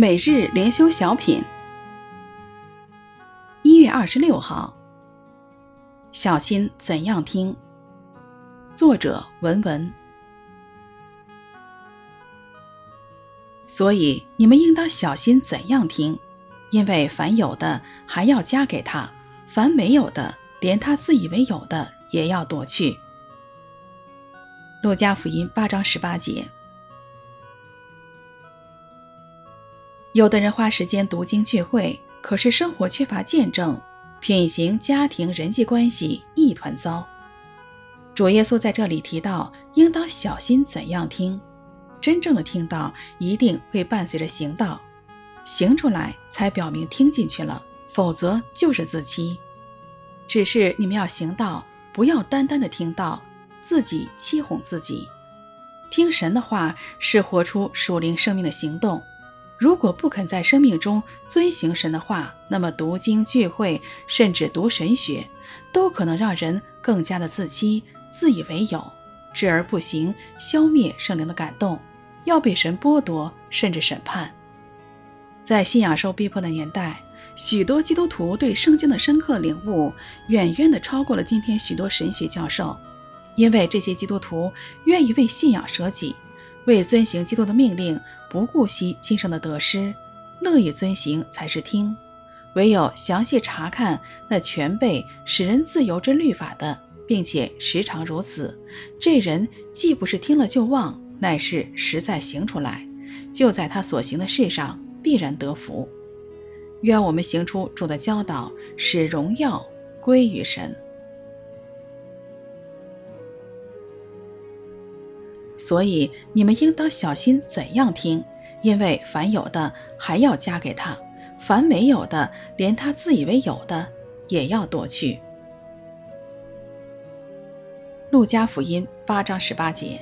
每日灵修小品，一月二十六号。小心怎样听？作者文文。所以你们应当小心怎样听，因为凡有的还要加给他，凡没有的，连他自以为有的也要夺去。路加福音八章十八节。有的人花时间读经聚会，可是生活缺乏见证，品行、家庭、人际关系一团糟。主耶稣在这里提到，应当小心怎样听。真正的听到一定会伴随着行道，行出来才表明听进去了，否则就是自欺。只是你们要行道，不要单单的听到，自己欺哄自己。听神的话是活出属灵生命的行动。如果不肯在生命中遵行神的话，那么读经聚会，甚至读神学，都可能让人更加的自欺、自以为有，知而不行，消灭圣灵的感动，要被神剥夺，甚至审判。在信仰受逼迫的年代，许多基督徒对圣经的深刻领悟，远远的超过了今天许多神学教授，因为这些基督徒愿意为信仰舍己。为遵行基督的命令，不顾惜今生的得失，乐意遵行才是听。唯有详细查看那全备使人自由之律法的，并且时常如此，这人既不是听了就忘，乃是实在行出来，就在他所行的事上必然得福。愿我们行出主的教导，使荣耀归于神。所以你们应当小心怎样听，因为凡有的还要加给他，凡没有的，连他自以为有的也要夺去。路加福音八章十八节。